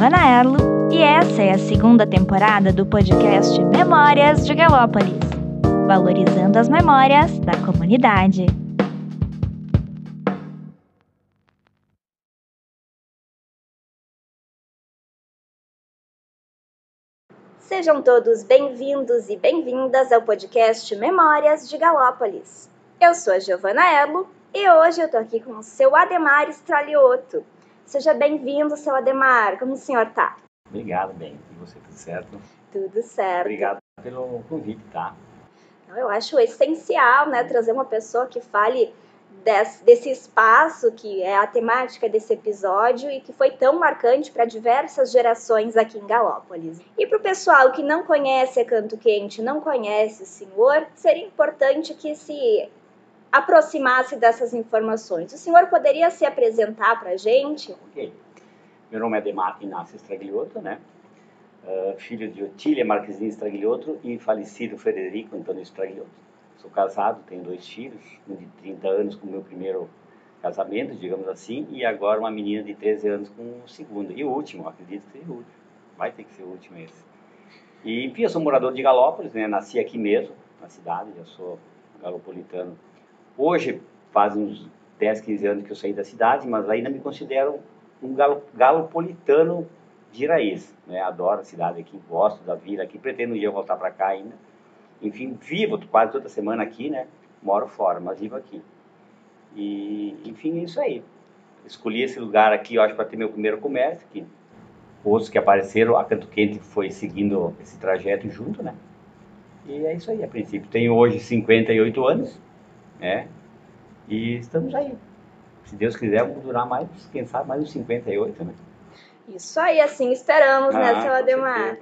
Giovana Erlo e essa é a segunda temporada do podcast Memórias de Galópolis, valorizando as memórias da comunidade. Sejam todos bem-vindos e bem-vindas ao podcast Memórias de Galópolis. Eu sou a Giovana Erlo e hoje eu tô aqui com o seu Ademar Stralioto. Seja bem-vindo, seu Ademar. Como o senhor tá? Obrigado, bem. E você, tudo certo? Tudo certo. Obrigado pelo convite, tá? Eu acho essencial, né, trazer uma pessoa que fale des- desse espaço que é a temática desse episódio e que foi tão marcante para diversas gerações aqui em Galópolis. E para o pessoal que não conhece a Canto Quente, não conhece o senhor, seria importante que se aproximasse dessas informações. O senhor poderia se apresentar para a gente? Ok. Meu nome é Ademar Inácio Stragliotto, né? Ah, filho de Otília Marquezine Stragliotto e falecido Frederico Antônio Stragliotto. Sou casado, tenho dois filhos, um de 30 anos com o meu primeiro casamento, digamos assim, e agora uma menina de 13 anos com o segundo. E o último, acredito que seja o último. Vai ter que ser o último esse. E, enfim, eu sou morador de Galópolis, né? Nasci aqui mesmo, na cidade, já sou galopolitano. Hoje, faz uns 10, 15 anos que eu saí da cidade, mas ainda me considero um galo, galopolitano de raiz. Né? Adoro a cidade aqui, gosto da vida aqui, pretendo um dia voltar para cá ainda. Enfim, vivo quase toda semana aqui, né? Moro fora, mas vivo aqui. E, enfim, é isso aí. Escolhi esse lugar aqui, eu acho, para ter meu primeiro comércio, que outros que apareceram, a Canto Quente foi seguindo esse trajeto junto, né? E é isso aí, a princípio. Tenho hoje 58 anos, né? E estamos aí. Se Deus quiser, vamos durar mais, quem sabe, mais uns 58, né? Isso aí, assim esperamos, né, Ah, seu com Ademar?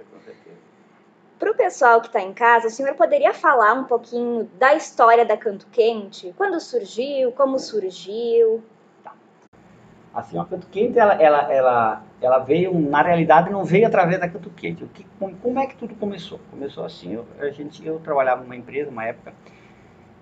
Para o pessoal que está em casa, o senhor poderia falar um pouquinho da história da Canto Quente? Quando surgiu, como surgiu? Assim, ó, a Canto Quente, ela, ela, ela, ela veio, na realidade, não veio através da Canto Quente. O que, como, como é que tudo começou? Começou assim, eu, a gente, eu trabalhava numa empresa, uma época,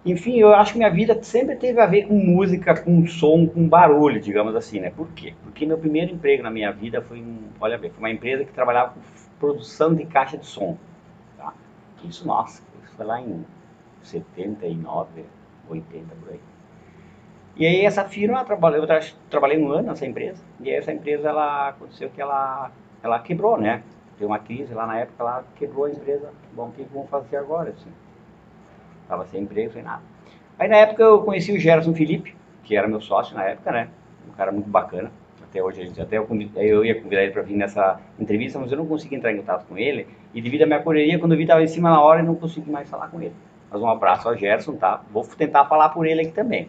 enfim, eu acho que minha vida sempre teve a ver com música, com som, com barulho, digamos assim, né? Por quê? Porque meu primeiro emprego na minha vida foi, um, olha bem, foi uma empresa que trabalhava com produção de caixa de som, tá? Isso, nossa, isso foi lá em 79, 80, por aí. E aí essa firma, eu trabalhei, eu tra- trabalhei um ano nessa empresa, e aí essa empresa, ela, aconteceu que ela, ela quebrou, né? Deu uma crise lá na época, ela quebrou a empresa. Bom, o que vamos fazer agora, assim? Tava sem emprego, sem nada. Aí na época eu conheci o Gerson Felipe, que era meu sócio na época, né? Um cara muito bacana. Até hoje, a gente, até eu, eu ia convidar ele para vir nessa entrevista, mas eu não consegui entrar em contato com ele. E devido à minha correria, quando eu vi, estava em cima na hora e não consegui mais falar com ele. Mas um abraço ao Gerson, tá? Vou tentar falar por ele aqui também.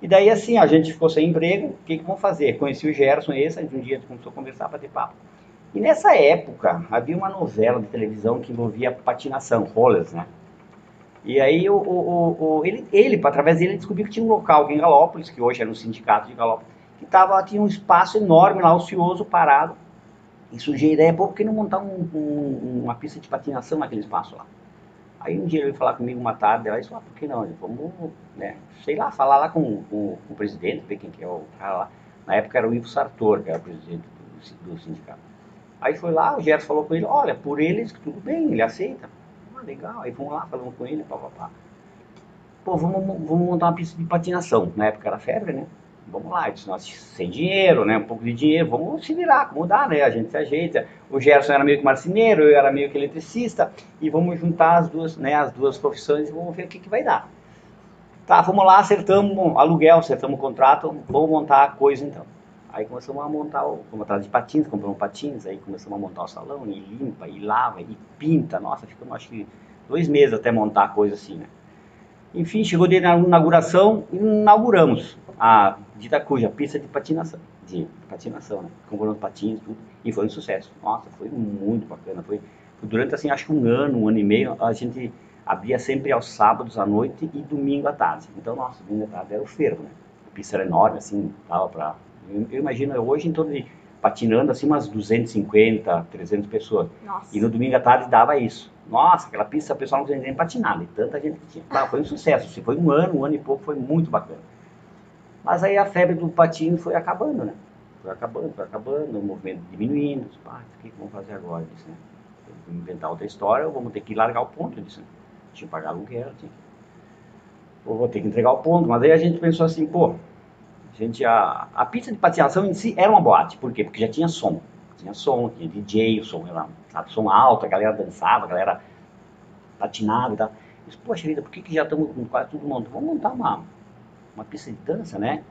E daí, assim, a gente ficou sem emprego, o que, que vamos fazer? Conheci o Gerson, esse, um dia a gente começou a conversar, bater papo. E nessa época, havia uma novela de televisão que envolvia patinação, rollers, né? E aí, o, o, o, ele, ele, através dele, ele descobriu que tinha um local em Galópolis, que hoje era um sindicato de Galópolis, que tava, tinha um espaço enorme lá, ocioso, parado. E surgiu a ideia, pô, por que não montar um- um- uma pista de patinação naquele espaço lá? Aí um dia ele veio falar comigo uma tarde, ela disse, ah, por que não? Vamos, né, sei lá, falar lá com, com- com o presidente, ver quem que é o cara lá. Na época era o Ivo Sartor, que era o presidente do, do sindicato. Aí foi lá, o Gerson falou com ele, olha, por eles tudo bem, ele aceita. Ah, legal, aí fomos lá, falamos com ele, papapá. Pô, vamos, vamos montar uma pista de patinação. Na época era febre, né? Vamos lá, eu disse, nós sem dinheiro, né? Um pouco de dinheiro, vamos se virar, como né? A gente se ajeita. O Gerson era meio que marceneiro, eu era meio que eletricista, e vamos juntar as duas, né, as duas profissões e vamos ver o que, que vai dar. Tá, vamos lá, acertamos aluguel, acertamos o contrato, vamos montar a coisa então. Aí começamos a montar, o, fomos atrás de patins, compramos patins, aí começamos a montar o salão, e limpa, e lava, e pinta. Nossa, ficamos acho que dois meses até montar a coisa assim, né? Enfim, chegou de na inauguração e inauguramos a dita cuja pista de patinação, de patinação, né? Compramos patins, tudo, e foi um sucesso. Nossa, foi muito bacana, foi durante assim, acho que um ano, um ano e meio, a gente abria sempre aos sábados à noite e domingo à tarde. Então, nossa, domingo à tarde era o fervo, né? A pista era enorme, assim, tava para eu, imagino hoje em torno de patinando assim umas 250, 300 pessoas. Nossa. E no domingo à tarde dava isso. Nossa, aquela pista, o pessoal não conseguia nem patinar, de tanta gente que tinha. Tá, foi um sucesso, se foi um ano, um ano e pouco, foi muito bacana. Mas aí a febre do patino foi acabando, né? Foi acabando, foi acabando, o movimento diminuindo. Pá, o que vamos fazer agora? Disse, né? Vamos inventar outra história, ou vamos ter que largar o ponto disso. Né? Tinha que pagar aluguel, tinha que... Ou vou ter que entregar o ponto. Mas aí a gente pensou assim, pô, gente, a, a pista de patinação em si era uma boate. Por quê? Porque já tinha som. Tinha som, tinha DJ, o som era sabe, som alto, a galera dançava, a galera patinava e tal. Disse, poxa vida, por que, que já estamos com quase tudo montado? Vamos montar uma, uma pista de dança, né?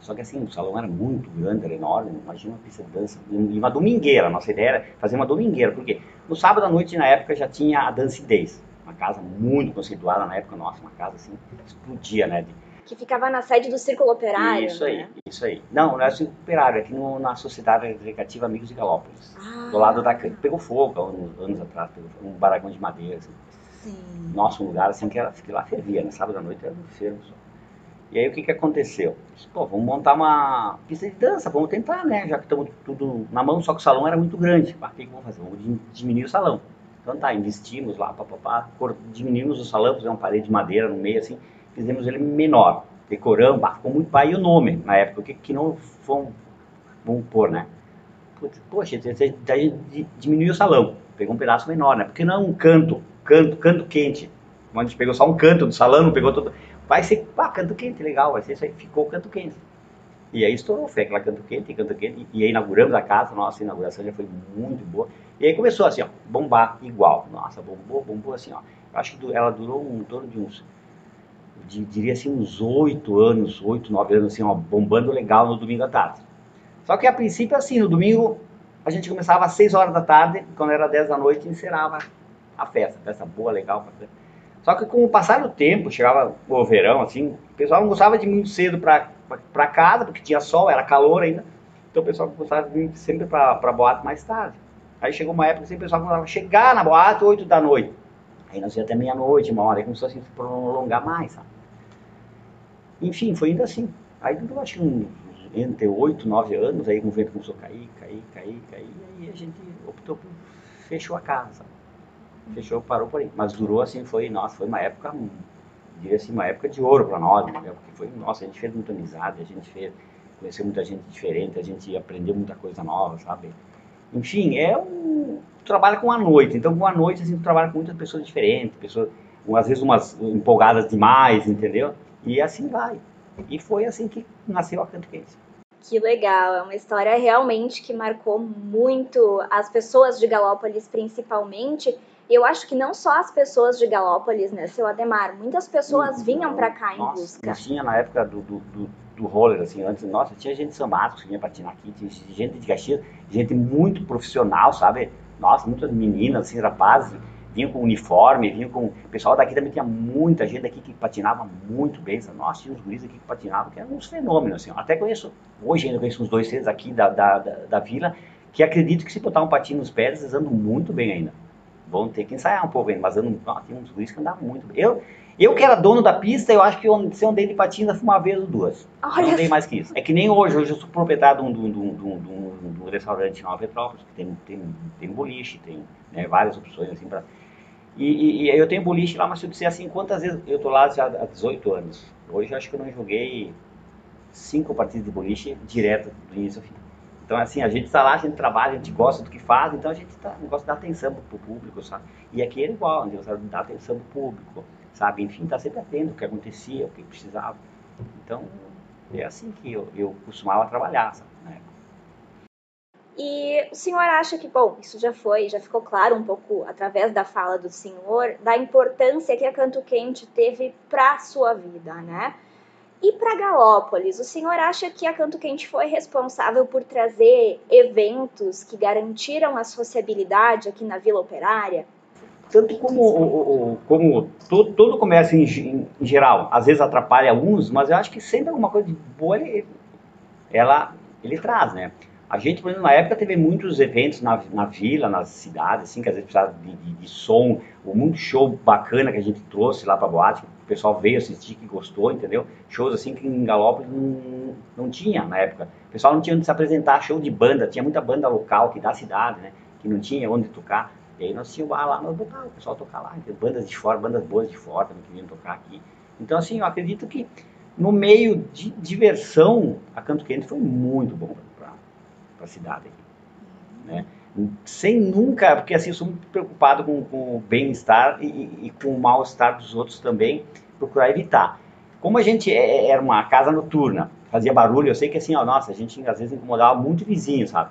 Só que assim, o salão era muito grande, era enorme, imagina uma pista de dança. E uma domingueira, a nossa ideia era fazer uma domingueira, porque no sábado à noite, na época, já tinha a Dancidez. Uma casa muito conceituada na época, nossa, uma casa assim, explodia, né? De, que ficava na sede do Círculo Operário. Isso aí, né? isso aí. Não, não é o Círculo Operário, é aqui no, na Sociedade Recreativa Amigos de Galópolis. Ah, Do lado da. Pegou fogo há anos, anos atrás, um barracão de madeira. Assim. Sim. Nossa, um lugar assim que, era, que lá fervia, né? Sábado à noite era um fervo só. E aí o que que aconteceu? Disse, Pô, vamos montar uma pista de dança, vamos tentar, né? Já que estamos tudo na mão, só que o salão era muito grande. Ah, o que que vamos fazer? Vamos di- diminuir o salão. Então tá, investimos lá, papapá, diminuímos o salão, fizemos uma parede de madeira no meio, assim, fizemos ele menor. Decoramos, bah, ficou muito pai e o nome na época, o que, que não vamos, vamos pôr, né? Putz, Poxa, daí di- diminuiu o salão, pegou um pedaço menor, né? Porque não é um canto, canto, canto quente. A gente pegou só um canto do salão, não pegou todo. Vai ser, pá, canto quente, legal, vai ser isso aí, ficou canto quente. E aí estourou, foi aquela canto quente, canto quente, e aí inauguramos a casa, nossa, a inauguração já foi muito boa. E aí começou assim, ó, bombar igual. Nossa, bombou, bombou assim, ó. Acho que ela durou um torno de uns, de- diria assim, uns oito anos, oito, nove anos, assim, ó, bombando legal no domingo à tarde. Só que a princípio, assim, no domingo a gente começava às seis horas da tarde, quando era dez da noite, encerrava a festa, festa boa, legal. Só que com o passar do tempo, chegava o verão, assim, o pessoal não gostava de ir muito cedo pra casa, porque tinha sol, era calor ainda. Então o pessoal gostava de vir sempre pra boate mais tarde. Aí chegou uma época assim, o pessoal começava a chegar na boate oito da noite. Aí nós ia até meia-noite, uma hora, aí começou assim, a se prolongar mais, sabe? Enfim, foi indo assim. Aí eu acho que uns entre oito, nove anos, aí o vento começou a cair, cair, cair, cair, aí a gente optou por fechou a casa. Fechou, parou por aí. Mas durou assim, foi, nossa, foi uma época, diria assim, uma época de ouro para nós, entendeu? Porque foi, nossa, a gente fez muita amizade, a gente fez, conheceu muita gente diferente, a gente aprendeu muita coisa nova, sabe? Enfim, é um tu trabalha com a noite, então com a noite assim, tu trabalha com muitas pessoas diferentes, pessoas, às vezes umas empolgadas demais, entendeu? E assim vai. E foi assim que nasceu a Canto Quente. Que legal, é uma história realmente que marcou muito as pessoas de Galópolis, principalmente. Eu acho que não só as pessoas de Galópolis, né, seu Ademar? Muitas pessoas vinham pra cá em Nossa, busca. nós tinha na época do, do, do, do roller, assim, antes, nossa, tinha gente de São Marcos que vinha patinar aqui, tinha gente de Caxias, gente muito profissional, sabe? Nossa, muitas meninas, assim, rapazes, vinham com uniforme, vinham com... O pessoal daqui também tinha muita gente aqui que patinava muito bem? Nossa, tinha uns guris aqui que patinavam, que eram uns fenômenos, assim. Até conheço, hoje ainda conheço uns dois, três aqui da, da, da, da vila, que acredito que se botar um patinho nos pés, eles andam muito bem ainda. Vão ter que ensaiar um pouco ainda, mas andam, tem uns guris que andavam muito bem. Eu, eu que era dono da pista, eu acho que eu, se eu andei de patins foi uma vez ou duas. Não Olha andei mais que isso. É que nem hoje, hoje eu sou proprietário de um, de um, de um, de um, de um- de um restaurante em Nova Petrópolis, que tem, tem, tem boliche, tem né, várias opções assim para. E, e, eu tenho boliche lá, mas se eu disser assim, quantas vezes eu tô lá já há 18 anos. Hoje eu acho que eu não joguei cinco partidas de boliche direto do início ao fim. Então, assim, a gente está lá, a gente trabalha, a gente gosta do que faz, então a gente tá, gosta de dar atenção pro público, sabe? E aqui era igual, a gente dar atenção pro público, sabe? Enfim, tá sempre atento o que acontecia, o que precisava. Então, é assim que eu, eu costumava trabalhar, sabe? E o senhor acha que, bom, isso já foi, já ficou claro um pouco através da fala do senhor, da importância que a Canto Quente teve para sua vida, né? E para Galópolis, o senhor acha que a Canto Quente foi responsável por trazer eventos que garantiram a sociabilidade aqui na Vila Operária? Tanto como, o, como todo, todo comércio em, ge- em geral, às vezes atrapalha alguns, mas eu acho que sempre alguma coisa de boa ele, ela, ele traz, né? A gente, por exemplo, na época teve muitos eventos na, na vila, nas cidades, assim, que às vezes precisava de, de, de som, ou muito show bacana que a gente trouxe lá pra boate, que o pessoal veio assistir, que gostou, entendeu? Shows assim que em Galópolis não, não tinha na época. O pessoal não tinha onde se apresentar, show de banda, tinha muita banda local que da cidade, né? Que não tinha onde tocar. E aí nós tínhamos lá, nós botávamos o pessoal tocar lá, bandas de fora, bandas boas de fora também queriam tocar aqui. Então, assim, eu acredito que no meio de diversão, a Canto Quente foi muito bom para a cidade. Né? Sem nunca, porque assim, eu sou muito preocupado com, com o bem-estar e, e, com o mal-estar dos outros também, procurar evitar. Como a gente é, era uma casa noturna, fazia barulho, eu sei que assim, ó, nossa, a gente às vezes incomodava muito vizinho, sabe?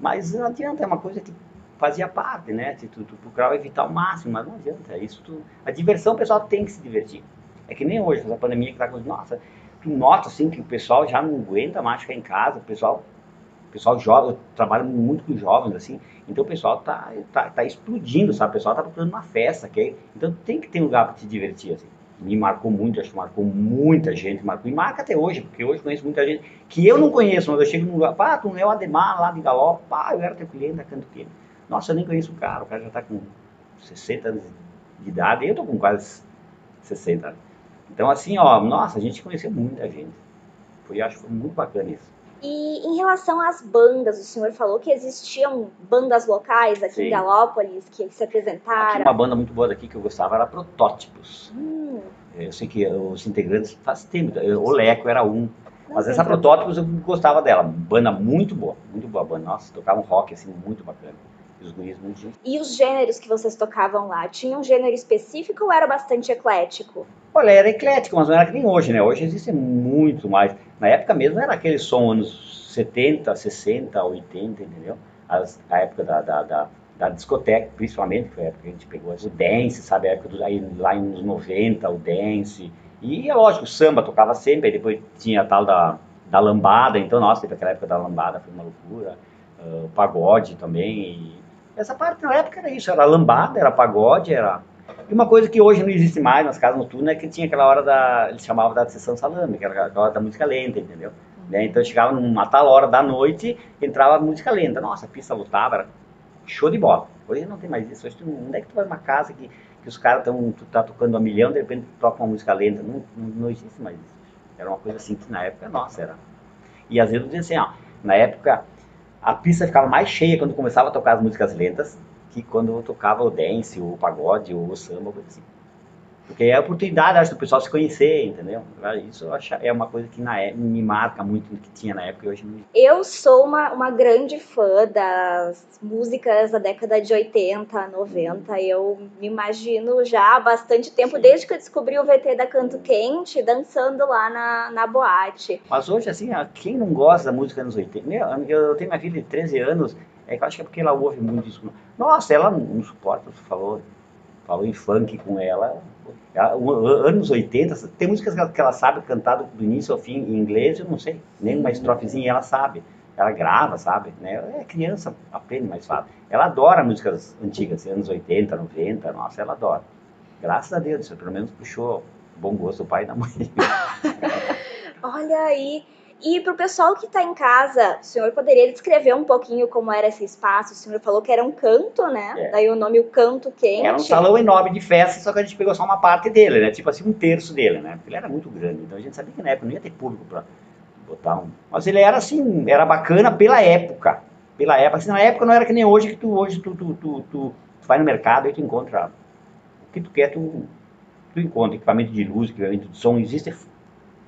Mas não adianta, é uma coisa que fazia parte, né? Tu, tu, tu procurava evitar o máximo, mas não adianta. Isso tu, a diversão, o pessoal tem que se divertir. É que nem hoje, essa pandemia que tá com. Nossa, tu nota assim que o pessoal já não aguenta mais ficar em casa, o pessoal. Pessoal jovem, eu trabalho muito com jovens, assim, então o pessoal tá, tá, tá explodindo, sabe? O pessoal tá procurando uma festa, okay? então tem que ter um lugar para te divertir, assim. Me marcou muito, acho que marcou muita gente, marcou, e marca até hoje, porque hoje conheço muita gente que eu não conheço, mas eu chego num lugar, pá, tu não é o Ademar lá de Galop, pá, eu era teu cliente da Canto Quente. Nossa, eu nem conheço o cara, o cara já tá com 60 anos de idade, eu tô com quase 60 anos. Então, assim, ó, nossa, a gente conheceu muita gente. Foi, acho que foi muito bacana isso. E em relação às bandas, o senhor falou que existiam bandas locais aqui Sim. em Galópolis que se apresentaram. Aqui uma banda muito boa daqui que eu gostava era Protótipos. Hum. Eu sei que os integrantes faz tempo, o Leco era um. Não mas essa Protótipos eu gostava dela, banda muito boa, muito boa banda. Nossa, tocava um rock assim muito bacana. Os guris muito E os gêneros que vocês tocavam lá, tinha um gênero específico ou era bastante eclético? Olha, era eclético, mas não era que nem hoje, né? Hoje existe muito mais. Na época mesmo era aquele som anos 70, 60, 80, entendeu? As, a época da, da, da, da, discoteca, principalmente, foi a época que a gente pegou o dance, sabe? A época do, aí, lá nos 90, o dance. E é lógico, o samba tocava sempre, aí depois tinha a tal da, da lambada, então, nossa, teve aquela época da lambada, foi uma loucura. Uh, pagode também. Essa parte na época era isso, era lambada, era pagode, era e uma coisa que hoje não existe mais nas casas noturnas é que tinha aquela hora da. Eles chamavam da sessão salame, que era aquela hora da música lenta, entendeu? Uhum. Né? Então chegava numa tal hora da noite, entrava a música lenta. Nossa, a pista lutava, era show de bola. Hoje não tem mais isso. Hoje tu, onde é que tu vai numa casa que, que os caras estão. Tu tá tocando a milhão, de repente tu toca uma música lenta. Não, não, não, existe mais isso. Era uma coisa assim que na época, nossa, era. E às vezes eu dizia assim, ó, na época a pista ficava mais cheia quando começava a tocar as músicas lentas que quando eu tocava o dance, o pagode, ou o samba, assim. Porque é a oportunidade, acho, do pessoal se conhecer, entendeu? Isso é uma coisa que na, época, me marca muito que tinha na época e hoje não. Eu sou uma, uma grande fã das músicas da década de 80, 90. Eu me imagino já há bastante tempo, Sim. desde que eu descobri o VT da Canto Quente, dançando lá na, na boate. Mas hoje, assim, quem não gosta da música dos 80? Eu tenho minha filha de 13 anos é que eu acho que é porque ela ouve muito isso. Nossa, ela não suporta, você falou, falou em funk com ela. ela anos 80, tem músicas que ela sabe cantar do, início ao fim em inglês, eu não sei, nem uma estrofezinha ela sabe. Ela grava, sabe? Né? É criança, aprende mais fácil. Ela adora músicas antigas, anos 80, 90, nossa, ela adora. Graças a Deus, pelo menos puxou bom gosto do pai e da mãe. Olha aí, e para o pessoal que está em casa, o senhor poderia descrever um pouquinho como era esse espaço? O senhor falou que era um canto, né? É. Daí o nome o canto quente. Era um salão enorme de festa, só que a gente pegou só uma parte dele, né? Tipo assim, um terço dele, né? Porque ele era muito grande, então a gente sabia que na época não ia ter público para botar um. Mas ele era assim, era bacana pela época. Pela época. Assim, na época não era que nem hoje, que tu hoje tu, tu, tu, tu, tu vai no mercado e tu encontra o que tu quer, tu, tu encontra equipamento de luz, equipamento de som, existem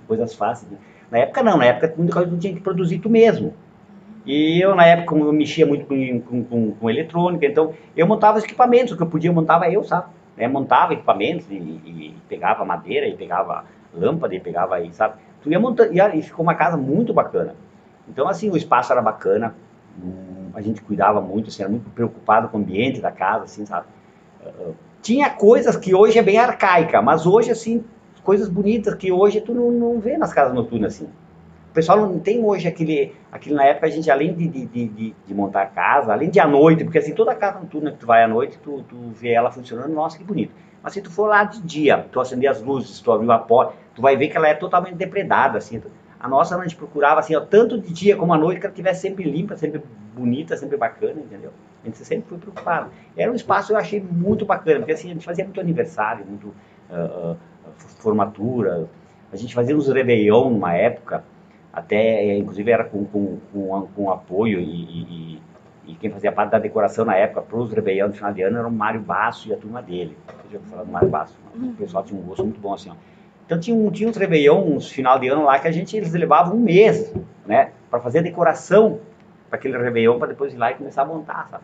coisas fáceis. Né? Na época não, na época muita coisa tu tinha que produzir tu mesmo. E eu, na época, como eu mexia muito com, com, com, com eletrônica, então eu montava os equipamentos, o que eu podia montava eu, sabe? É, montava equipamentos e, e, pegava madeira, e pegava lâmpada, e pegava aí, sabe? Tu ia montando, e, ficou uma casa muito bacana. Então, assim, o espaço era bacana, a gente cuidava muito, assim, era muito preocupado com o ambiente da casa, assim, sabe? Uh, tinha coisas que hoje é bem arcaica, mas hoje, assim, coisas bonitas que hoje tu não, não vê nas casas noturnas assim. O pessoal não tem hoje aquele, aquele na época a gente além de, de, de, de montar casa, além de à noite, porque assim toda casa noturna que tu vai à noite, tu, tu vê ela funcionando, nossa que bonito. Mas se tu for lá de dia, tu acender as luzes, tu abrir a porta, tu vai ver que ela é totalmente depredada assim. A nossa a gente procurava assim, ó, tanto de dia como à noite, que ela estivesse sempre limpa, sempre bonita, sempre bacana, entendeu? A gente sempre foi preocupado. Era um espaço eu achei muito bacana, porque assim, a gente fazia muito aniversário, muito uh, uh, formatura, a gente fazia uns Réveillon numa época, até, inclusive era com, com, com, com apoio e, e, e, quem fazia parte da decoração na época para os Réveillon de final de ano era o Mário Basso e a turma dele. Você já ouviu falar do Mário Basso? O pessoal tinha um gosto muito bom assim, ó. Então tinha, um, tinha uns Réveillon, uns final de ano lá, que a gente, eles levavam um mês, né, para fazer a decoração para aquele Réveillon, para depois ir lá e começar a montar, sabe?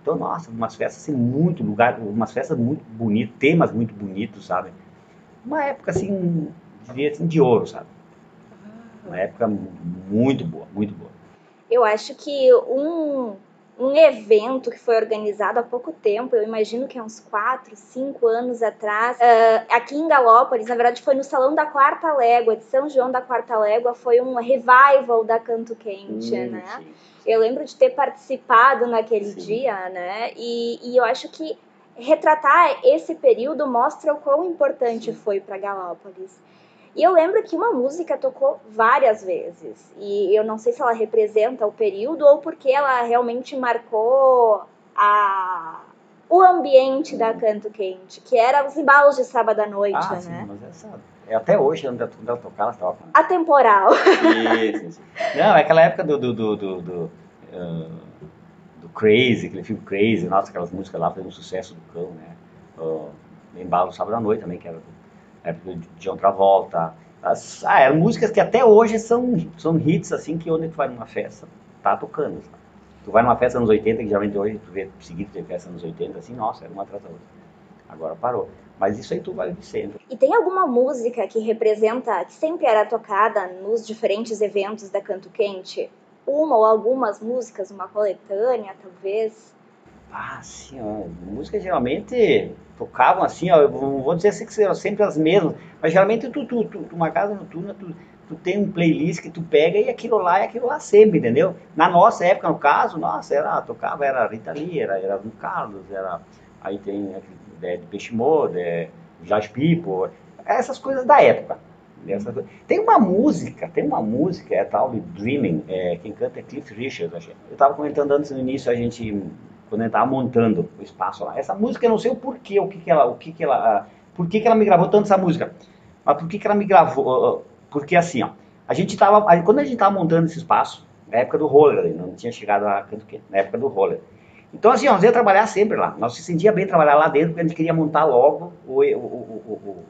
Então, nossa, umas festas assim, muito lugar, umas festas muito bonitas, temas muito bonitos, sabe? Uma época assim, diria assim, de ouro, sabe? Uma época muito boa, muito boa. Eu acho que um um evento que foi organizado há pouco tempo, eu imagino que é uns 4, 5 anos atrás, uh, aqui em Galópolis, na verdade foi no Salão da Quarta Légua, de São João da Quarta Légua, foi um revival da Canto Quente, hum, né? Sim. Eu lembro de ter participado naquele sim. dia, né? E, e eu acho que retratar esse período mostra o quão importante foi para Galópolis. E eu lembro que uma música tocou várias vezes. E eu não sei se ela representa o período ou porque ela realmente marcou a o ambiente da Canto Quente, que era os embalos de sábado à noite, ah, né? Sim, mas essa, é até hoje, quando ela tocar, ela estava falando. Atemporal. Isso, isso. Não, é aquela época do, do, do, do, do, uh, do Crazy, aquele filme Crazy, nossa, aquelas músicas lá fez um sucesso do cão, né? Uh, embalo sábado à noite também, que era época de John Travolta. As, ah, eram músicas que até hoje são, são hits, assim, que onde tu vai numa festa, tá tocando. Sabe? Tu vai numa festa anos 80, que geralmente hoje tu vê seguido de festa anos 80, assim, nossa, era uma atrás da outra. Agora parou. Mas isso aí tu vai sempre. E tem alguma música que representa, que sempre era tocada nos diferentes eventos da Canto Quente? Uma ou algumas músicas, uma coletânea, talvez? Ah, sim. Música geralmente tocavam assim, ó, eu vou dizer assim que eram sempre as mesmas, mas geralmente tu, tu, tu, uma casa noturna, tu, tu tem um playlist que tu pega e aquilo lá é aquilo lá sempre, entendeu? Na nossa época, no caso, nossa, era, tocava, era Rita Lee, era, do Carlos, era, aí tem é, de Peixe Modo, é, Jazz People, essas coisas da época. Tem uma música, tem uma música, é tal de Dreaming, é, quem canta é Cliff Richard, eu estava comentando antes no início, a gente quando ele estava montando o espaço lá. Essa música eu não sei o porquê, o que, que ela, o que, que ela, por que, que ela me gravou tanto essa música, mas por que, que ela me gravou? Porque assim, ó, a gente tava, quando a gente estava montando esse espaço, na época do roller, não tinha chegado a canto quente, na época do roller. Então assim, nós ia trabalhar sempre lá, nós se sentia bem trabalhar lá dentro, porque a gente queria montar logo o, o, o, o,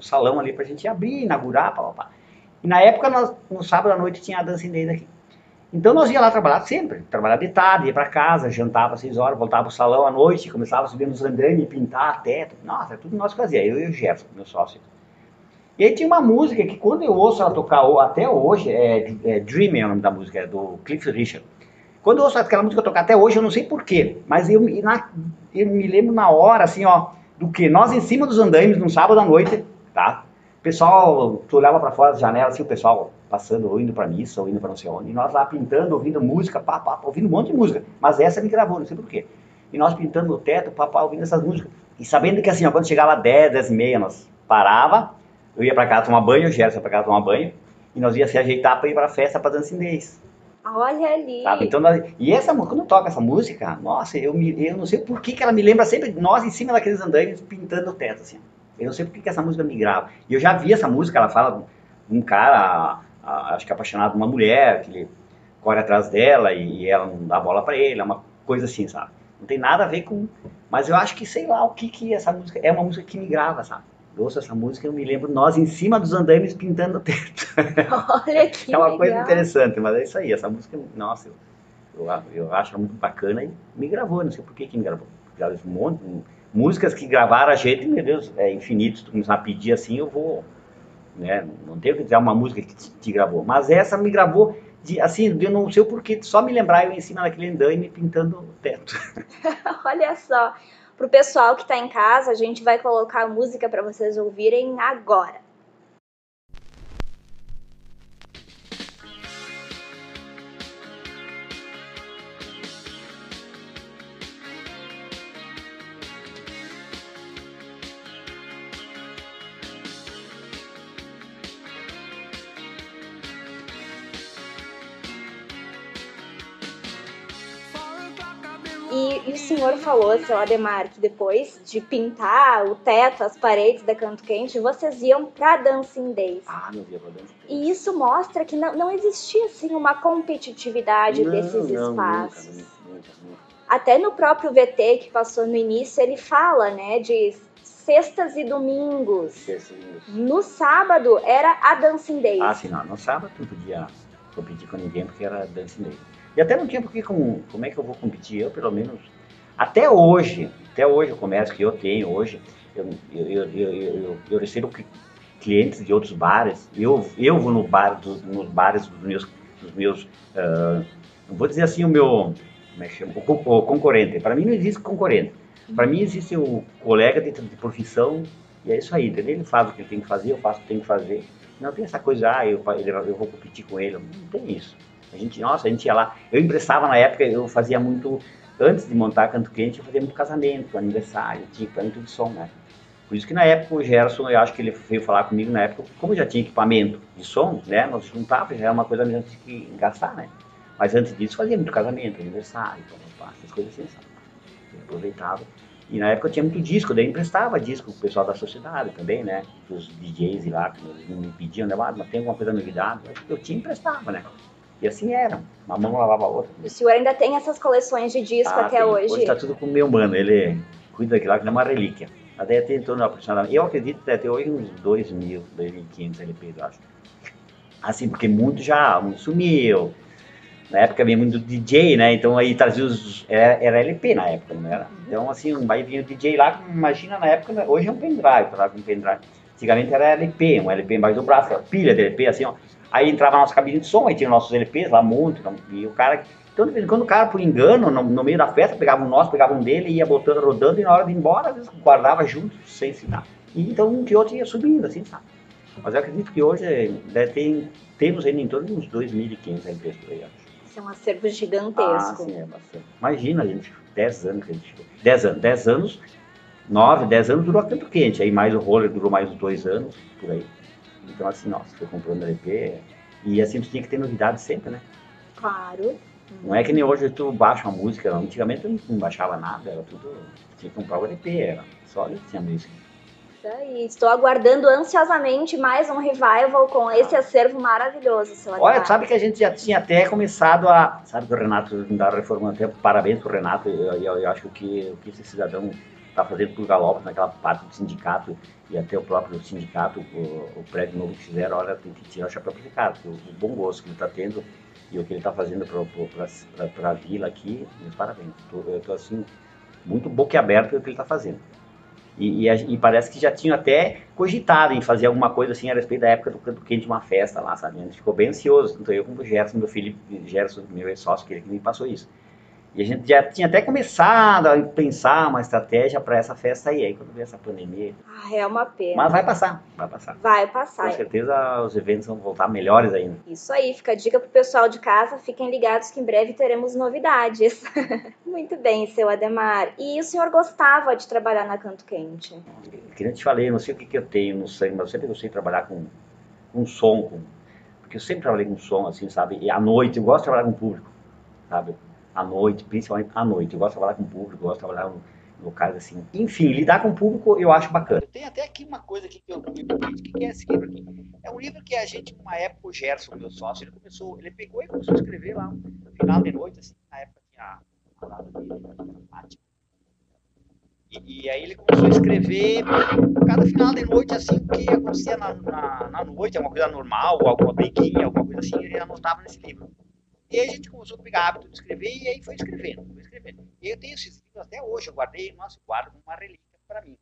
o salão ali para a gente abrir, inaugurar, pá, pá, pá. E na época, nós, no sábado à noite, tinha a dança indígena aqui. Então nós ia lá trabalhar sempre, trabalhar de tarde, ia para casa, jantava às seis horas, voltava pro salão à noite, começava a subir nos andames, pintar teto. Nossa, tudo nós fazia, eu e o Gerson, meu sócio. E aí tinha uma música que quando eu ouço ela tocar até hoje, é, é Dream é o nome da música, é do Cliff Richard. Quando eu ouço aquela música tocar até hoje, eu não sei porquê, mas eu, na, eu me lembro na hora, assim, ó, do que nós em cima dos andames, num sábado à noite, tá? O pessoal, tu olhava para fora da janela, assim, o pessoal passando, ou indo para missa, ou indo para não sei onde, e nós lá pintando, ouvindo música, pá, pá, ouvindo um monte de música, mas essa me gravou, não sei porquê. E nós pintando no teto, pá, pá, ouvindo essas músicas. E sabendo que assim, ó, quando chegava 10, 10 e meia, nós parava, eu ia para casa tomar banho, o Gerson ia para casa tomar banho, e nós ia se ajeitar para ir para a festa para dançindez. Olha ali. Sabe? Então, nós, e essa quando toca essa música, nossa, eu, me, eu não sei por que, que ela me lembra sempre nós em cima daqueles andames pintando o teto, assim. Eu não sei por que, essa música me grava. E eu já vi essa música, ela fala um cara, acho que apaixonado por uma mulher, que ele corre atrás dela e, ela não dá bola para ele, é uma coisa assim, sabe? Não tem nada a ver com. Mas eu acho que sei lá o que que essa música. É uma música que me grava, sabe? Eu ouço essa música eu me lembro nós em cima dos andames pintando o teto. Olha que É uma legal. coisa interessante, mas é isso aí. Essa música, nossa, eu, eu, eu acho muito bacana e me gravou, não sei por que que me gravou. Já um monte, músicas que gravaram a gente, meu Deus, é infinito. Se tu começar a pedir assim, eu vou. Né? Não tenho que dizer uma música que te, te gravou. Mas essa me gravou, de, assim, eu não sei o porquê, só me lembrar eu em cima daquele andaime pintando o teto. Olha só. Pro pessoal que tá em casa, a gente vai colocar a música para vocês ouvirem agora. Falou, seu Ademar, que depois de pintar o teto, as paredes da Canto Quente, vocês iam pra Dancing Days. Ah, não via pra Dancing Days. E isso mostra que não, não existia, assim, uma competitividade Não, desses não, espaços. Nunca, nunca, nunca. Até no próprio VT que passou no início, ele fala, né, de sextas e domingos. Esqueci isso. No sábado era a Dancing Days. Ah, sim, não. No sábado não podia competir com ninguém porque era Dancing Day. E até não tinha porque com, como é que eu vou competir? Eu, pelo menos, até hoje, até hoje o comércio que eu tenho hoje, eu, eu, eu, eu, recebo cli- clientes de outros bares, eu, eu vou no bar, nos bares dos meus, dos meus não vou dizer assim o meu, é? O, co- o concorrente. Para mim não existe concorrente. Para mim existe o colega de, de profissão e é isso aí, entendeu? Ele faz o que ele tem que fazer, eu faço o que tenho que fazer. Não tem essa coisa, ah, eu, eu vou competir com ele. Não tem isso. A gente, nossa, a gente ia lá. Eu emprestava na época, eu fazia muito, antes de montar Canto Quente, eu fazia muito casamento, aniversário, tinha equipamento de som, né? Por isso que na época o Gerson, eu acho que ele veio falar comigo na época, como já tinha equipamento de som, né? Nós juntava, já era uma coisa mesmo que gastar, né? Mas antes disso fazia muito casamento, aniversário, essas coisas assim, sabe? Eu aproveitava. E na época eu tinha muito disco, daí eu emprestava disco pro pessoal da sociedade também, né? Os DJs lá, que me pediam, né? Ah, mas tem alguma coisa novidade? Eu tinha emprestava, né? E assim era. Uma mão lavava a outra. O senhor ainda tem essas coleções de disco Ah, até tem. hoje. Hoje tá tudo com o meu mano, ele cuida daquilo lá que é uma relíquia. Até tem em torno aproximadamente, eu acredito que ter hoje uns 2 mil, 2.500 LPs, eu acho. Assim, porque muito já muito sumiu. Na época vinha muito DJ, né? Então aí trazia os. Era, era LP na época, não era? Então, assim, aí vinha o DJ lá, imagina na época, hoje é um pendrive, tá com um pendrive. Antigamente era LP, um LP embaixo do braço, pilha de LP, assim, ó. Aí entrava na nossa cabine de som, aí tinha nossos LPs lá, muito, e o cara. Então, de vez em quando o cara, por engano, no, no meio da festa, pegava um nosso, pegava um dele, ia botando, rodando, e na hora de ir embora, às vezes guardava junto, sem ensinar. E então um que outro ia subindo, assim, sabe? Mas eu acredito que hoje deve ter, temos ainda em torno de uns 2.500 LPs por aí, acho. Isso é um acervo Ah, gigantesco. sim, é bastante. Imagina, a gente, 10 anos que a gente ficou. 10 anos, 10 anos, 9, 10 anos durou tanto quente. Aí mais o roller durou mais uns 2 anos, por aí. Então assim, nossa, foi comprando LP. E assim, tu tinha que ter novidade sempre, né? Claro. Não é que nem hoje tu baixa uma música, antigamente eu não baixava nada, era tudo. Tinha que comprar o LP, era só ali que tinha música. Isso aí. Estou aguardando ansiosamente mais um revival com esse acervo maravilhoso, seu Olha, tu sabe que a gente já tinha até começado a. Sabe que o Renato da Reforma, até parabéns pro Renato, eu, eu, eu acho que, o que esse cidadão está fazendo por Galopes, naquela parte do sindicato, e até o próprio sindicato, o, o prédio novo que fizeram, olha, tem que tirar o chapéu para esse cara, o, o bom gosto que ele está tendo e o que ele está fazendo para a vila aqui, meus parabéns. Tô- eu estou assim, muito boquiaberto pelo que ele está fazendo. E, e e parece que já tinham até cogitado em fazer alguma coisa assim a respeito da época do canto quente uma festa lá, sabe? A gente ficou bem ansioso, tanto eu como o Gerson, meu filho, Gerson, meu ex-sócio, que ele que me passou isso. E a gente já tinha até começado a pensar uma estratégia para essa festa aí, aí quando veio essa pandemia. Ah, é uma pena. Mas vai passar, vai passar. Vai Com passar. certeza os eventos vão voltar melhores ainda. Isso aí, fica a dica pro pessoal de casa, fiquem ligados que em breve teremos novidades. Muito bem, seu Ademar. E o senhor gostava de trabalhar na Canto Quente? Que nem te falei, eu não sei o que, que eu tenho no sangue, mas eu sempre gostei de trabalhar com, com som, com, porque eu sempre trabalhei com som, assim, sabe? E à noite, eu gosto de trabalhar com público, sabe? À noite, principalmente à noite, eu gosto de trabalhar com público, eu gosto de trabalhar em locais assim. Enfim, lidar com o público eu acho bacana. Tem até aqui uma coisa que eu o que é esse livro aqui? É um livro que a gente, numa época, o Gerson, meu sócio, ele começou, ele pegou e começou a escrever lá, no final de noite, assim, na época tinha a dele, Fátima. E, e aí ele começou a escrever cada final de noite, assim, o que acontecia na, na, na noite, alguma coisa normal, alguma briguinha, alguma coisa assim, ele anotava nesse livro. E aí a gente começou a pegar hábito de escrever e aí foi escrevendo, foi escrevendo. E eu tenho esses livros até hoje, eu guardei, nossa, eu guardo uma relíquia para mim.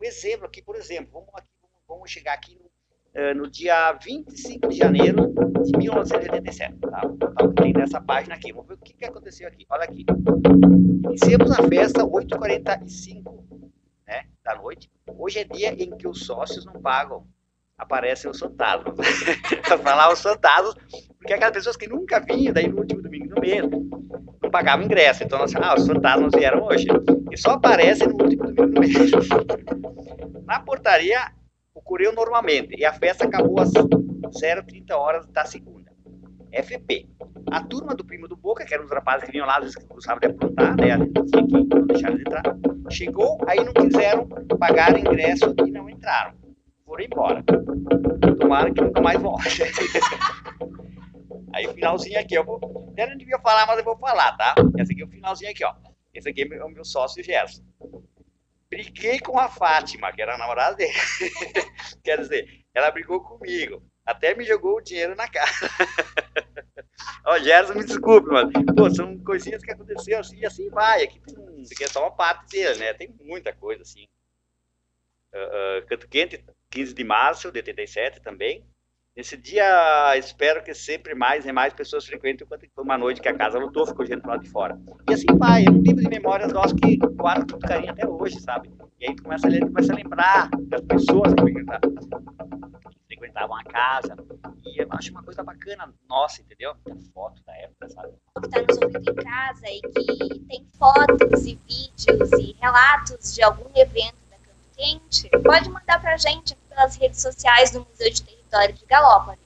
Um exemplo aqui, por exemplo, vamos, aqui, vamos, chegar aqui no, eh, no dia 25 de janeiro de 1987, tá? Que tem nessa página aqui, vamos ver o que, que aconteceu aqui. Olha aqui. Iniciamos a festa 8h45 né, da noite. Hoje é dia em que os sócios não pagam. Aparecem os fantasmas. Falar os fantasmas, porque aquelas pessoas que nunca vinham, daí no último domingo do mês, não pagavam ingresso. Então, assim, ah, os fantasmas vieram hoje. E só aparecem no último domingo do mês. Na portaria, ocorreu normalmente. E a festa acabou às 0h30 horas da segunda. FP. a turma do primo do Boca, que eram os rapazes que vinham lá, que gostavam de aprontar, né? Não deixar eles entrar. Chegou, aí não quiseram pagar ingresso e não entraram. Foram embora. Tomara que nunca mais volte. Aí o finalzinho aqui, eu vou. Eu não devia falar, mas eu vou falar, tá? Esse aqui é o finalzinho aqui, ó. Esse aqui é o meu sócio Gerson. Briguei com a Fátima, que era a namorada dele. Quer dizer, ela brigou comigo. Até me jogou o dinheiro na cara. Ó, Gerson, me desculpe, mas pô, são coisinhas que aconteceram assim, e assim vai. Aqui tem, isso aqui é só uma parte dele, né? Tem muita coisa assim. Uh, uh, Canto Quente, 15 de março de 87 também. Nesse dia, espero que sempre mais e mais pessoas frequentem, enquanto foi uma noite que a casa lutou, ficou gente do lado de fora. E assim vai, é um livro de memórias nosso que guarda muito carinho até hoje, sabe? E aí tu começa a, ler, começa a lembrar das pessoas que frequentavam, que frequentavam a casa. E eu acho uma coisa bacana nossa, entendeu? Muita foto da época, sabe? que está nos ouvindo em casa e que tem fotos e vídeos e relatos de algum evento da Canto Quente, pode mandar pra gente aqui pelas redes sociais do Museu de Território de Galópolis.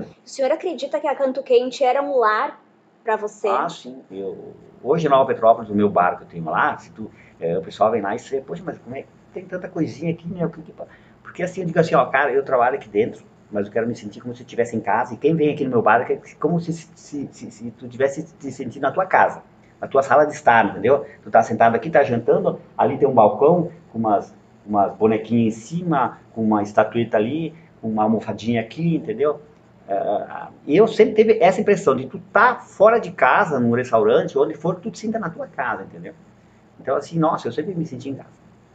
O senhor acredita que a Canto Quente era um lar para você? Ah, sim. Eu, hoje, em Nova Petrópolis, o meu bar que eu tenho lá, se tu, é, o pessoal vem lá e você, poxa, mas como é que tem tanta coisinha aqui, né? Porque assim, eu digo assim, ó, cara, eu trabalho aqui dentro, mas eu quero me sentir como se eu estivesse em casa. E quem vem aqui no meu bar é como se, se, se, se tu tivesse te sentindo na tua casa, na tua sala de estar, entendeu? Tu tá sentado aqui, tá jantando, ali tem um balcão com umas, umas bonequinhas em cima, com uma estatueta ali, com uma almofadinha aqui, entendeu? Uh, eu sempre teve essa impressão de tu tá fora de casa, num restaurante, onde for, tu te sinta na tua casa, entendeu? Então, assim, nossa, eu sempre me senti em casa.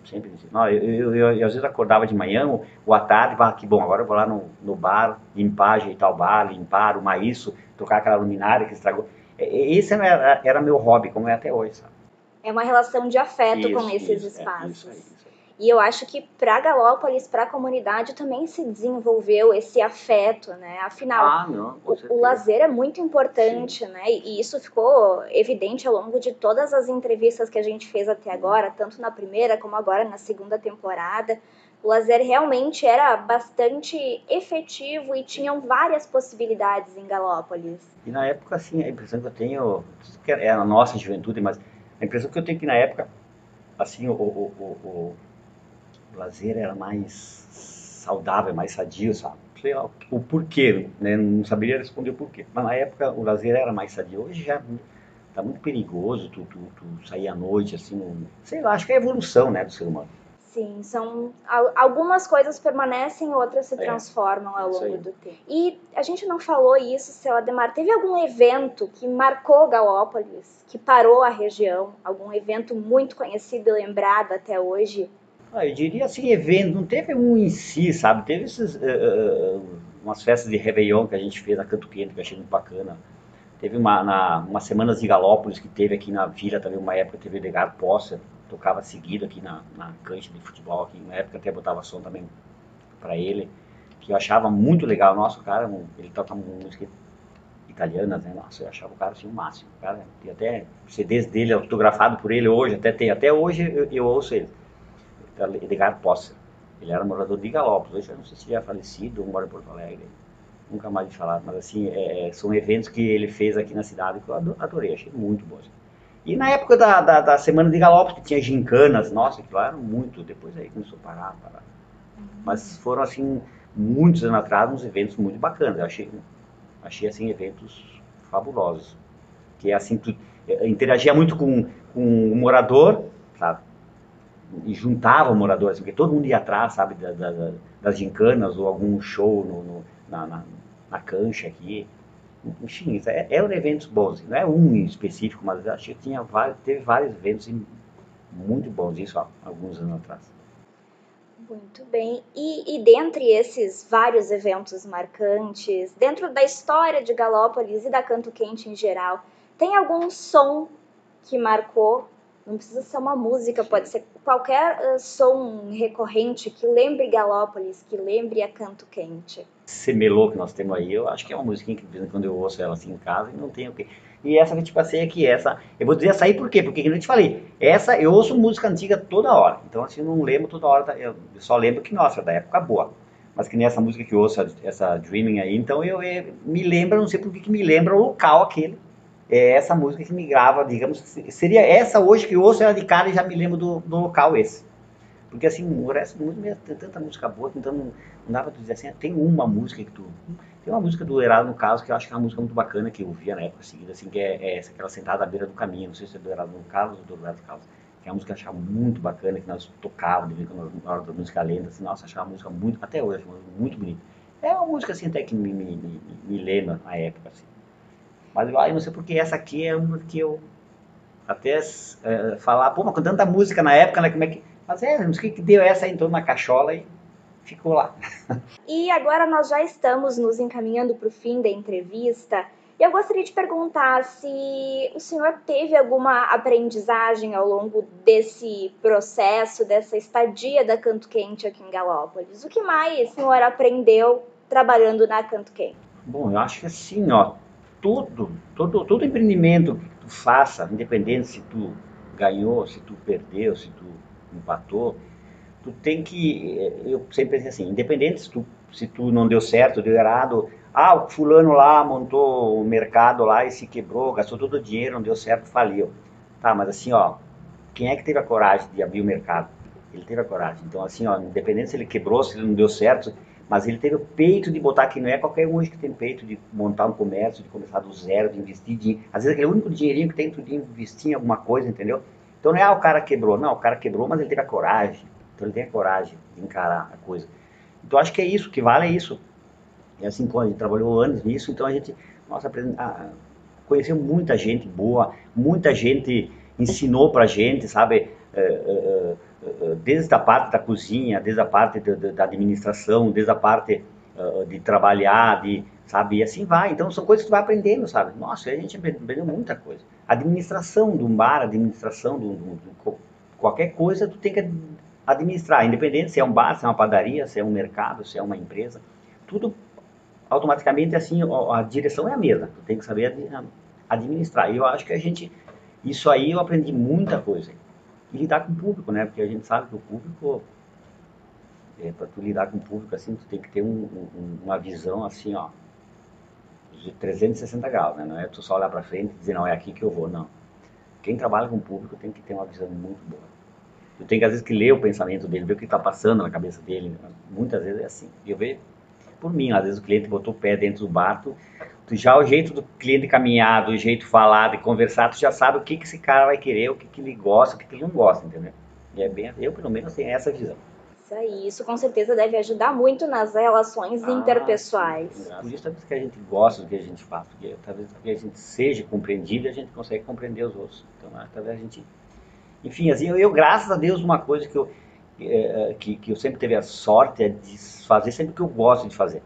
Sempre me senti. Não, eu, eu, eu, eu, às vezes acordava de manhã ou, ou à tarde, ah, que bom, agora eu vou lá no, no bar, limpar, ajeitar o bar, limpar, arrumar isso, trocar aquela luminária que estragou. Esse era, era meu hobby, como é até hoje, sabe? É uma relação de afeto Isso, com esses isso, é, espaços. isso aí, isso. E eu acho que para Galópolis, para a comunidade, também se desenvolveu esse afeto, né? Afinal, Ah, não, o, o lazer é muito importante, né? E isso ficou evidente ao longo de todas as entrevistas que a gente fez até agora, tanto na primeira como agora na segunda temporada. O lazer realmente era bastante efetivo e tinham várias possibilidades em Galópolis. E na época, assim, a impressão que eu tenho, que é a nossa juventude, mas a impressão que eu tenho é que na época, assim, o, o, o, o, o lazer era mais saudável, mais sadio, sabe? Sei lá, o, porquê, né? Não saberia responder o porquê. Mas na época o lazer era mais sadio. Hoje já tá muito perigoso tu, tu, tu sair à noite, assim, sei lá, acho que é a evolução, né, do ser humano. Sim, são al- algumas coisas permanecem, outras se É, transformam ao isso longo do tempo. E a gente não falou isso, seu Ademar. Teve algum evento que marcou Galópolis, que parou a região? Algum evento muito conhecido e lembrado até hoje? Ah, eu diria assim, evento, não teve um em si, sabe? Teve esses, eh, umas festas de Réveillon que a gente fez na Canto Quente, que eu achei muito bacana. Teve uma, na, umas semanas de Galópolis que teve aqui na vila também, uma época teve o Edgar Poça, tocava seguido aqui na, na cancha de futebol, aqui, na época até botava som também para ele, que eu achava muito legal. Nossa, o cara, um- ele toca música italiana, né? Nossa, eu achava o cara assim o máximo. O cara, tem até CDs dele autografado por ele hoje, até tem, até hoje eu, eu ouço ele. Edgar Poça. Ele era morador de Galópolis, hoje eu não sei se já é falecido ou mora em Porto Alegre. Nunca mais de falar, mas assim, é, é, são eventos que ele fez aqui na cidade que eu ado- adorei, achei muito bons. E na época da, da, da Semana de Galópolis, que tinha gincanas, nossa, aquilo lá era muito, depois aí começou a parar, parar. Mas foram, assim, muitos anos atrás, uns eventos muito bacanas, eu achei, achei assim, eventos fabulosos. Que é assim, tu eh, interagia muito com, com o morador, sabe? E juntava o morador, assim, porque todo mundo ia atrás, sabe, da, da- da- das gincanas ou algum show no, no- na, na, na cancha aqui. Enfim, é, eram eventos bons, não é um em específico, mas achei que tinha teve vários eventos muito bons, isso há alguns anos atrás. Muito bem. E, e dentre esses vários eventos marcantes, dentro da história de Galópolis e da Canto Quente em geral, tem algum som que marcou? Não precisa ser uma música, pode ser qualquer eh, som recorrente que lembre Galópolis, que lembre a Canto Quente. Semelô que nós temos aí, eu acho que é uma musiquinha que quando eu ouço ela assim em casa e não tem o quê. E essa que eu te passei aqui, essa, eu vou dizer essa aí por quê? Porque, eu te falei, essa eu ouço música antiga toda hora. Então, assim, eu não lembro toda hora, da- eu só lembro que, nossa, da época boa. mas que nem essa música que eu ouço, essa Dreaming aí, então eu, eu me lembra, não sei por que me lembra o local aquele. É essa música que me grava, digamos, seria essa hoje que eu ouço ela de cara e já me lembro do, do local esse. Porque assim, o resto do mundo tem tanta música boa, então não, dá pra tu dizer assim, ah, tem uma música que tu. Tem uma música do Herado, no caso, que eu acho que é uma música muito bacana, que eu ouvia na época seguida, assim, que é, é essa, aquela sentada à beira do caminho, não sei se é do Herado no Carlos ou do Roberto Carlos, que é uma música que eu achava muito bacana, que nós tocávamos na hora da música lenta, assim, nossa, achava a música muito, até hoje, muito bonita. É uma música assim até que me, me, me, me lembra a época, assim. Mas eu, ah, eu não sei porque essa aqui é uma que eu até é, falar, pô, mas com tanta música na época, né, como é que mas é, não sei o que deu essa, entrou na cachola e ficou lá. E agora nós já estamos nos encaminhando para o fim da entrevista. E eu gostaria de perguntar se o senhor teve alguma aprendizagem ao longo desse processo, dessa estadia da Canto Quente aqui em Galópolis. O que mais o senhor aprendeu trabalhando na Canto Quente? Bom, eu acho que assim, ó, tudo, todo, todo empreendimento que tu faça, independente se tu ganhou, se tu perdeu, se tu empatou, tu tem que, eh, eu sempre pensei assim, independente se tu, se tu não deu certo, deu errado, ah, fulano lá montou o mercado lá e se quebrou, gastou todo o dinheiro, não deu certo, faliu. Tá, mas assim, ó, quem é que teve a coragem de abrir o mercado? Ele teve a coragem. Então, assim, ó, independente se ele quebrou, se ele não deu certo, mas ele teve o peito de botar, que não é qualquer um hoje que tem peito de montar um comércio, de começar do zero, de investir, de, às vezes aquele único dinheirinho que tem, de investir em alguma coisa, entendeu? Então não é, ah, o cara quebrou. Não, o cara quebrou, mas ele teve a coragem. Então ele tem a coragem de encarar a coisa. Então acho que é isso, que vale é isso. E assim, pô, a gente trabalhou anos nisso, então a gente, nossa, ah, conheceu muita gente boa, muita gente ensinou pra gente, sabe, eh, eh, desde a parte da cozinha, desde a parte da administração, desde a parte de trabalhar, de sabe? E assim vai. Então são coisas que tu vai aprendendo, sabe? Nossa, a gente aprendeu muita coisa. Administração de um bar, administração de, um, de qualquer coisa, tu tem que administrar, independente se é um bar, se é uma padaria, se é um mercado, se é uma empresa, tudo automaticamente assim, a direção é a mesma. Tu tem que saber administrar. E eu acho que a gente, isso aí eu aprendi muita coisa. E lidar com o público, né? Porque a gente sabe que o público é, para tu lidar com o público assim, tu tem que ter um, um, uma visão assim, ó, de 360 graus, né? Não é tu só olhar para frente e dizer, não, é aqui que eu vou, não. Quem trabalha com o público tem que ter uma visão muito boa. Tu tem que, às vezes, que ler o pensamento dele, ver o que está passando na cabeça dele. Muitas vezes é assim. Eu vejo por mim, às vezes o cliente botou o pé dentro do barco, já o jeito do cliente caminhar, do jeito falar, de conversar, tu já sabe o que, que esse cara vai querer, o que, que ele gosta, o que, que ele não gosta, entendeu? E é bem, eu pelo menos tenho essa visão. Isso aí, isso com certeza deve ajudar muito nas relações ah, interpessoais. Por isso talvez que a gente gosta do que a gente faz, porque talvez porque a gente seja compreendido, a gente consegue compreender os outros. Então, né, talvez a gente, enfim, assim, eu, eu graças a Deus uma coisa que eu é, que, que eu sempre teve a sorte é de fazer sempre o que eu gosto de fazer.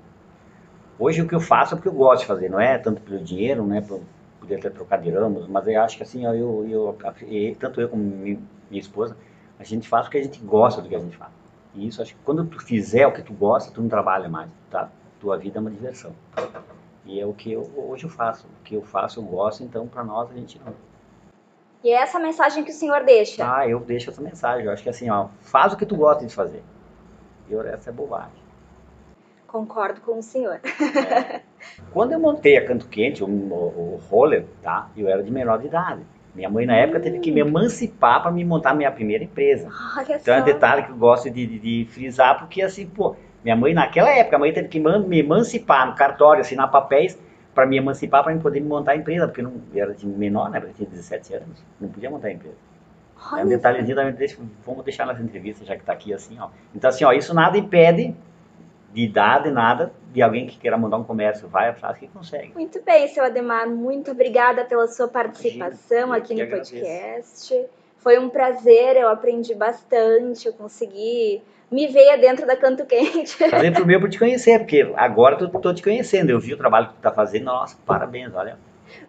Hoje o que eu faço é porque eu gosto de fazer, não é tanto pelo dinheiro, não é por poder ter trocado de ramos, mas eu acho que assim, eu, eu, eu tanto eu como minha esposa, a gente faz porque a gente gosta do que a gente faz. E isso, acho que quando tu fizer o que tu gosta, tu não trabalha mais, tá? Tua vida é uma diversão. E é o que eu, hoje eu faço. O que eu faço, eu gosto, então para nós a gente não. E é essa mensagem que o senhor deixa? Ah, eu deixo essa mensagem. Eu acho que assim, ó, faz o que tu gosta de fazer. E essa é bobagem. Concordo com o senhor. É. Quando eu montei a Canto Quente, o, o, o roller, tá? Eu era de menor de idade. Minha mãe, na época, teve que me emancipar para me montar minha primeira empresa. Olha então é só. um detalhe que eu gosto de, de, de, frisar, porque assim, pô, minha mãe, naquela época, a mãe teve que me emancipar no cartório, assinar papéis para me emancipar, para poder me montar a empresa, porque não, eu era de menor, né? Eu tinha 17 anos, não podia montar a empresa. Olha é um detalhezinho também, vamos deixar nas entrevistas, já que está aqui assim, ó. Então, assim, ó, isso nada impede de idade, nada, de alguém que queira mandar um comércio, vai, faz que consegue. Muito bem, seu Ademar, muito obrigada pela sua participação Imagina, aqui no podcast. Foi um prazer, eu aprendi bastante, eu consegui me ver dentro da Canto Quente. Prazer pro meu por te conhecer, porque agora eu tô te conhecendo, eu vi o trabalho que tu tá fazendo, nossa, parabéns, olha.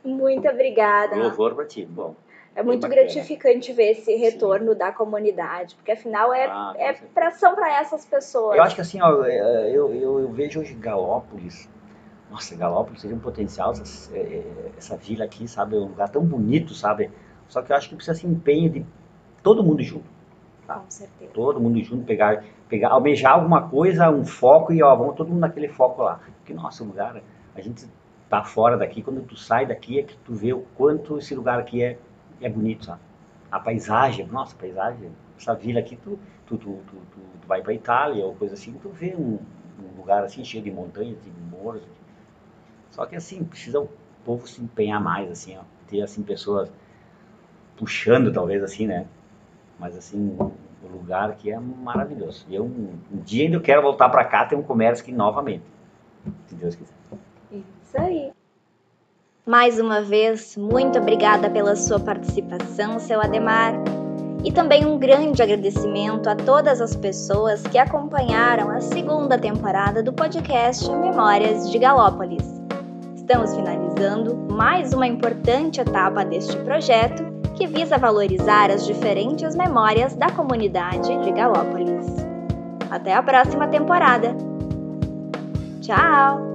Muito obrigada. Louvor pra ti, bom. É muito bacana. gratificante ver esse retorno da comunidade, porque afinal é, Ah, é certeza. pra, são para essas pessoas. Eu acho que assim, ó, é, eu, eu, eu vejo hoje Galópolis, nossa, Galópolis seria um potencial, essa, é, essa vila aqui, sabe, é um lugar tão bonito, sabe, só que eu acho que precisa esse empenho de todo mundo junto. Tá? Com certeza. Todo mundo junto, pegar, pegar, almejar alguma coisa, um foco e ó, vamos todo mundo naquele foco lá. Porque, nossa, o lugar, a gente tá fora daqui, quando tu sai daqui é que tu vê o quanto esse lugar aqui é, é bonito, sabe? A paisagem, nossa, a paisagem, essa vila aqui, tu, tu, tu, tu, tu, vai pra Itália ou coisa assim, tu vê um, um lugar assim cheio de montanhas, de morros. Só que assim, precisa o povo se empenhar mais, assim, ó, ter assim pessoas puxando talvez assim, né? Mas assim, o lugar aqui é maravilhoso. E eu um, um dia ainda eu quero voltar para cá ter um comércio aqui novamente. Se Deus quiser. Isso aí. Mais uma vez, muito obrigada pela sua participação, seu Ademar. E também um grande agradecimento a todas as pessoas que acompanharam a segunda temporada do podcast Memórias de Galópolis. Estamos finalizando mais uma importante etapa deste projeto que visa valorizar as diferentes memórias da comunidade de Galópolis. Até a próxima temporada! Tchau!